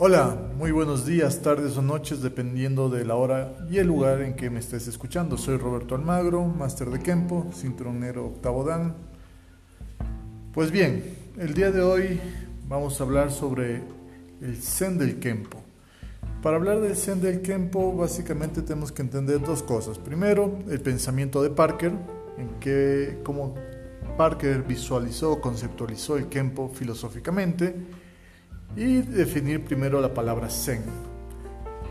Hola, muy buenos días, tardes o noches, dependiendo de la hora y el lugar en que me estés escuchando. Soy Roberto Almagro, máster de Kempo, cinturonero octavo dan. Pues bien, el día de hoy vamos a hablar sobre el Zen del Kempo. Para hablar del Zen del Kempo, básicamente tenemos que entender dos cosas. Primero, el pensamiento de Parker, en que cómo Parker visualizó, conceptualizó el Kempo filosóficamente y definir primero la palabra Zen.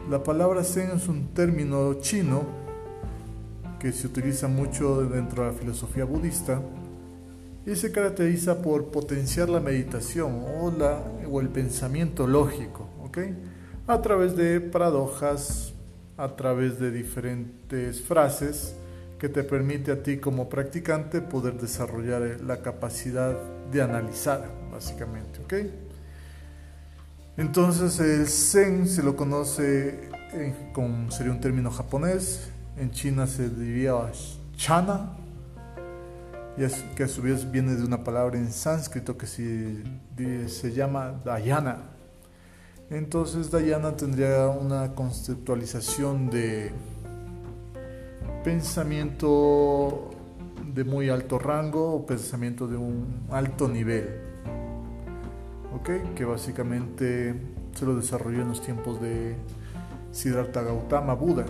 La palabra Zen es un término chino que se utiliza mucho dentro de la filosofía budista y se caracteriza por potenciar la meditación o, la, o el pensamiento lógico, ¿ok? A través de paradojas, a través de diferentes frases que te permite a ti como practicante poder desarrollar la capacidad de analizar, básicamente, ¿ok? Entonces el Zen se lo conoce con, sería un término japonés, en China se diría chana, que a su vez viene de una palabra en sánscrito que se, se llama dhyana. Entonces dhyana tendría una conceptualización de pensamiento de muy alto rango o pensamiento de un alto nivel que básicamente se lo desarrolló en los tiempos de Siddhartha Gautama Buda,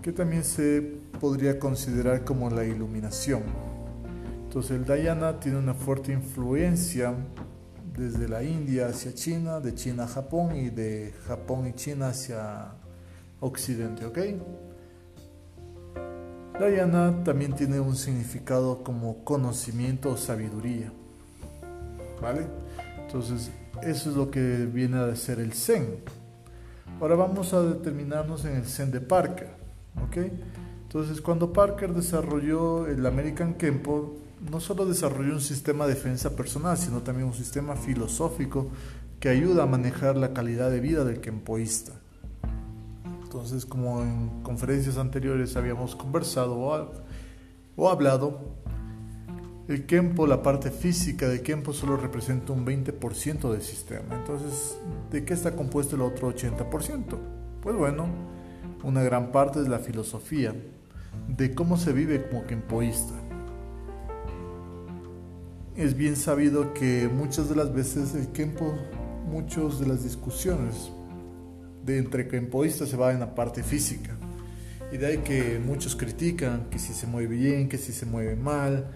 que también se podría considerar como la iluminación. Entonces el Dhyana tiene una fuerte influencia desde la India hacia China, de China a Japón y de Japón y China hacia Occidente, ¿ok? Dhyana también tiene un significado como conocimiento o sabiduría. ¿Vale? Entonces, eso es lo que viene a ser el Zen. Ahora vamos a determinarnos en el Zen de Parker, ¿ok? Entonces, cuando Parker desarrolló el American Kempo, no solo desarrolló un sistema de defensa personal, sino también un sistema filosófico que ayuda a manejar la calidad de vida del kempoísta. Entonces, como en conferencias anteriores habíamos conversado o, o hablado, el Kempo, la parte física del Kempo solo representa un 20% del sistema. Entonces, ¿de qué está compuesto el otro 80%? Pues bueno, una gran parte es la filosofía, de cómo se vive como kempoísta. Es bien sabido que muchas de las veces el Kempo, muchas de las discusiones de entre kempoístas se van en la parte física. Y de ahí que muchos critican que si se mueve bien, que si se mueve mal,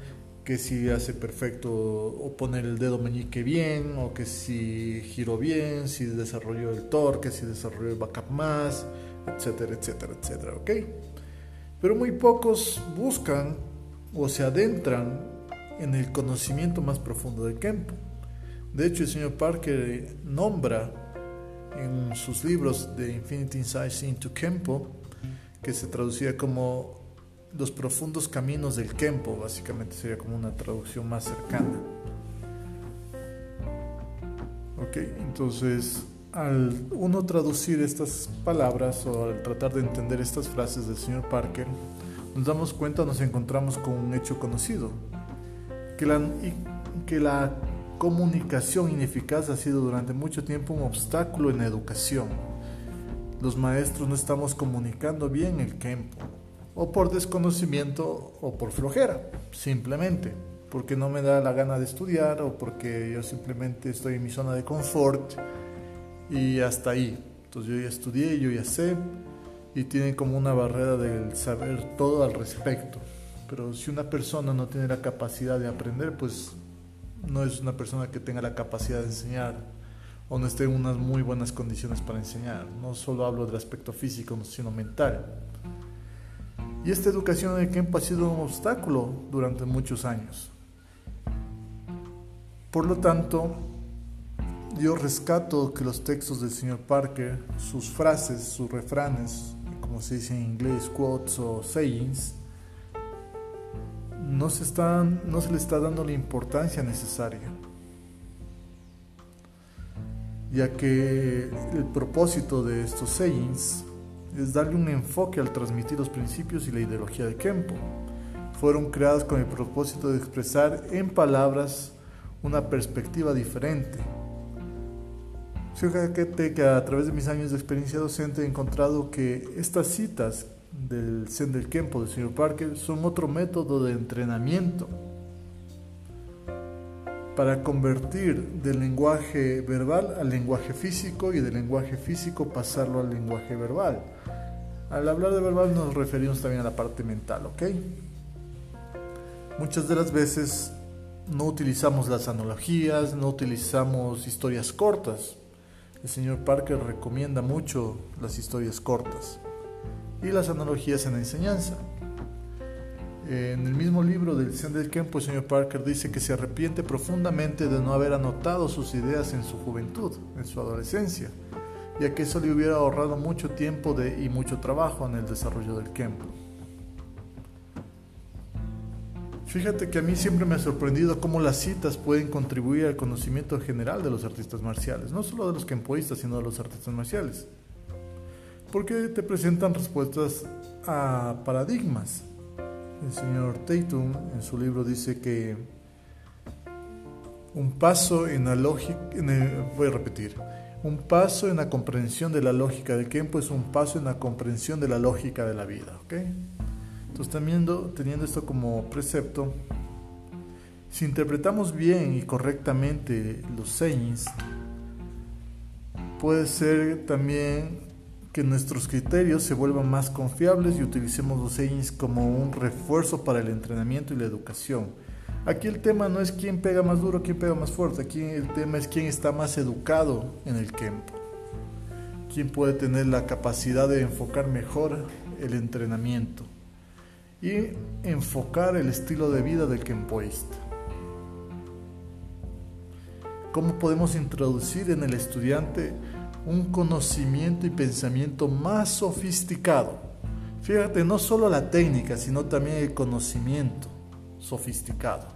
que si hace perfecto o poner el dedo meñique bien, o que si giró bien, si desarrolló el torque, si desarrolló el backup más, etcétera, etcétera, etcétera, ¿ok? Pero muy pocos buscan o se adentran en el conocimiento más profundo del Kempo. De hecho, el señor Parker nombra en sus libros de Infinity Insights into Kempo, que se traducía como los profundos caminos del Kempo, básicamente sería como una traducción más cercana. Ok, entonces al uno traducir estas palabras o al tratar de entender estas frases del señor Parker, nos damos cuenta, nos encontramos con un hecho conocido, que la, que la comunicación ineficaz ha sido durante mucho tiempo un obstáculo en la educación. Los maestros no estamos comunicando bien el Kempo o por desconocimiento o por flojera, simplemente, porque no me da la gana de estudiar o porque yo simplemente estoy en mi zona de confort y hasta ahí. Entonces yo ya estudié, yo ya sé y tienen como una barrera del saber todo al respecto. Pero si una persona no tiene la capacidad de aprender, pues no es una persona que tenga la capacidad de enseñar o no esté en unas muy buenas condiciones para enseñar. No solo hablo del aspecto físico, sino mental. Y esta educación en el ha sido un obstáculo durante muchos años. Por lo tanto, yo rescato que los textos del señor Parker, sus frases, sus refranes, como se dice en inglés, quotes o sayings, no se, están, no se le está dando la importancia necesaria, ya que el propósito de estos sayings es darle un enfoque al transmitir los principios y la ideología de Kempo. Fueron creados con el propósito de expresar en palabras una perspectiva diferente Fíjate que a través de mis años de experiencia docente he encontrado que estas citas del Zen del Kempo del señor Parker son otro método de entrenamiento para convertir del lenguaje verbal al lenguaje físico y del lenguaje físico pasarlo al lenguaje verbal. Al hablar de verbal nos referimos también a la parte mental, ¿ok? Muchas de las veces no utilizamos las analogías, no utilizamos historias cortas. El señor Parker recomienda mucho las historias cortas y las analogías en la enseñanza. En el mismo libro del Zen del Kempo, el señor Parker dice que se arrepiente profundamente de no haber anotado sus ideas en su juventud, en su adolescencia, ya que eso le hubiera ahorrado mucho tiempo de, y mucho trabajo en el desarrollo del Kempo. Fíjate que a mí siempre me ha sorprendido cómo las citas pueden contribuir al conocimiento general de los artistas marciales, no solo de los kempoístas, sino de los artistas marciales, porque te presentan respuestas a paradigmas el señor Tatum en su libro dice que un paso en la lógica, voy a repetir, un paso en la comprensión de la lógica del tiempo es un paso en la comprensión de la lógica de la vida, ¿ok? Entonces teniendo, esto como precepto, si interpretamos bien y correctamente los señas, puede ser también que nuestros criterios se vuelvan más confiables y utilicemos los sayings como un refuerzo para el entrenamiento y la educación. Aquí el tema no es quién pega más duro, quién pega más fuerte, aquí el tema es quién está más educado en el Kempo, quién puede tener la capacidad de enfocar mejor el entrenamiento y enfocar el estilo de vida del Kempoísta. ¿Cómo podemos introducir en el estudiante un conocimiento y pensamiento más sofisticado. Fíjate, no solo la técnica, sino también el conocimiento sofisticado.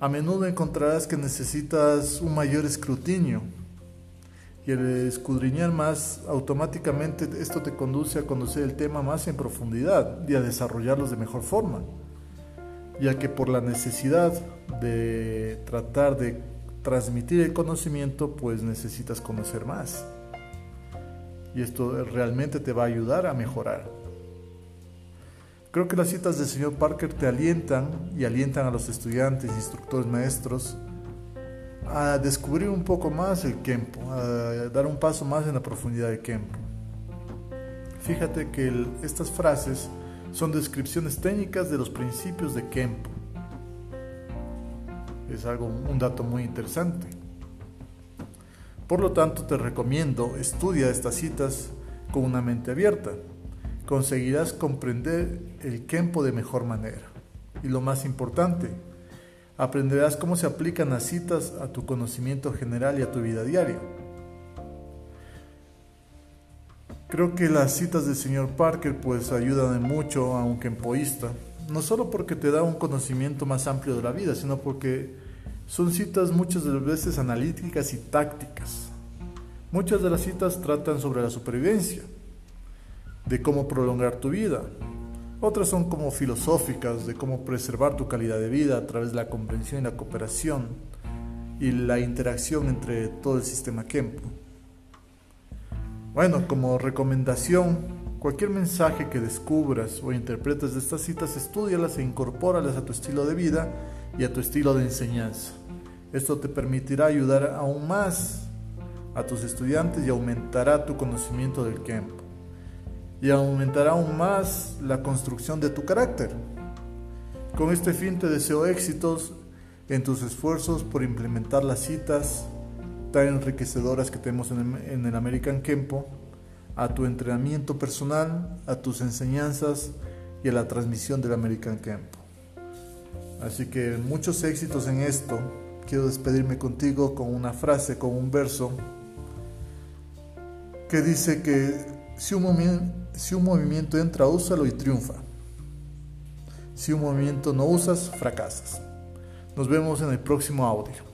A menudo encontrarás que necesitas un mayor escrutinio y el escudriñar más automáticamente esto te conduce a conocer el tema más en profundidad y a desarrollarlos de mejor forma, ya que por la necesidad de tratar de transmitir el conocimiento, pues necesitas conocer más. Y esto realmente te va a ayudar a mejorar. Creo que las citas del señor Parker te alientan y alientan a los estudiantes, instructores, maestros a descubrir un poco más el Kempo, a dar un paso más en la profundidad del Kempo. Fíjate que estas frases son descripciones técnicas de los principios de Kempo es algo, un dato muy interesante. Por lo tanto, te recomiendo estudia estas citas con una mente abierta. Conseguirás comprender el Kempo de mejor manera. Y lo más importante, aprenderás cómo se aplican las citas a tu conocimiento general y a tu vida diaria. Creo que las citas del señor Parker pues ayudan mucho a un kempoísta no solo porque te da un conocimiento más amplio de la vida, sino porque son citas muchas de las veces analíticas y tácticas. Muchas de las citas tratan sobre la supervivencia, de cómo prolongar tu vida. Otras son como filosóficas, de cómo preservar tu calidad de vida a través de la comprensión y la cooperación y la interacción entre todo el sistema Kempo. Bueno, como recomendación, Cualquier mensaje que descubras o interpretes de estas citas, estudialas e incorpóralas a tu estilo de vida y a tu estilo de enseñanza. Esto te permitirá ayudar aún más a tus estudiantes y aumentará tu conocimiento del campo. Y aumentará aún más la construcción de tu carácter. Con este fin te deseo éxitos en tus esfuerzos por implementar las citas tan enriquecedoras que tenemos en el American Kempo a tu entrenamiento personal, a tus enseñanzas y a la transmisión del American Camp. Así que muchos éxitos en esto. Quiero despedirme contigo con una frase, con un verso que dice que si un, movimiento entra, úsalo y triunfa. Si un movimiento no usas, fracasas. Nos vemos en el próximo audio.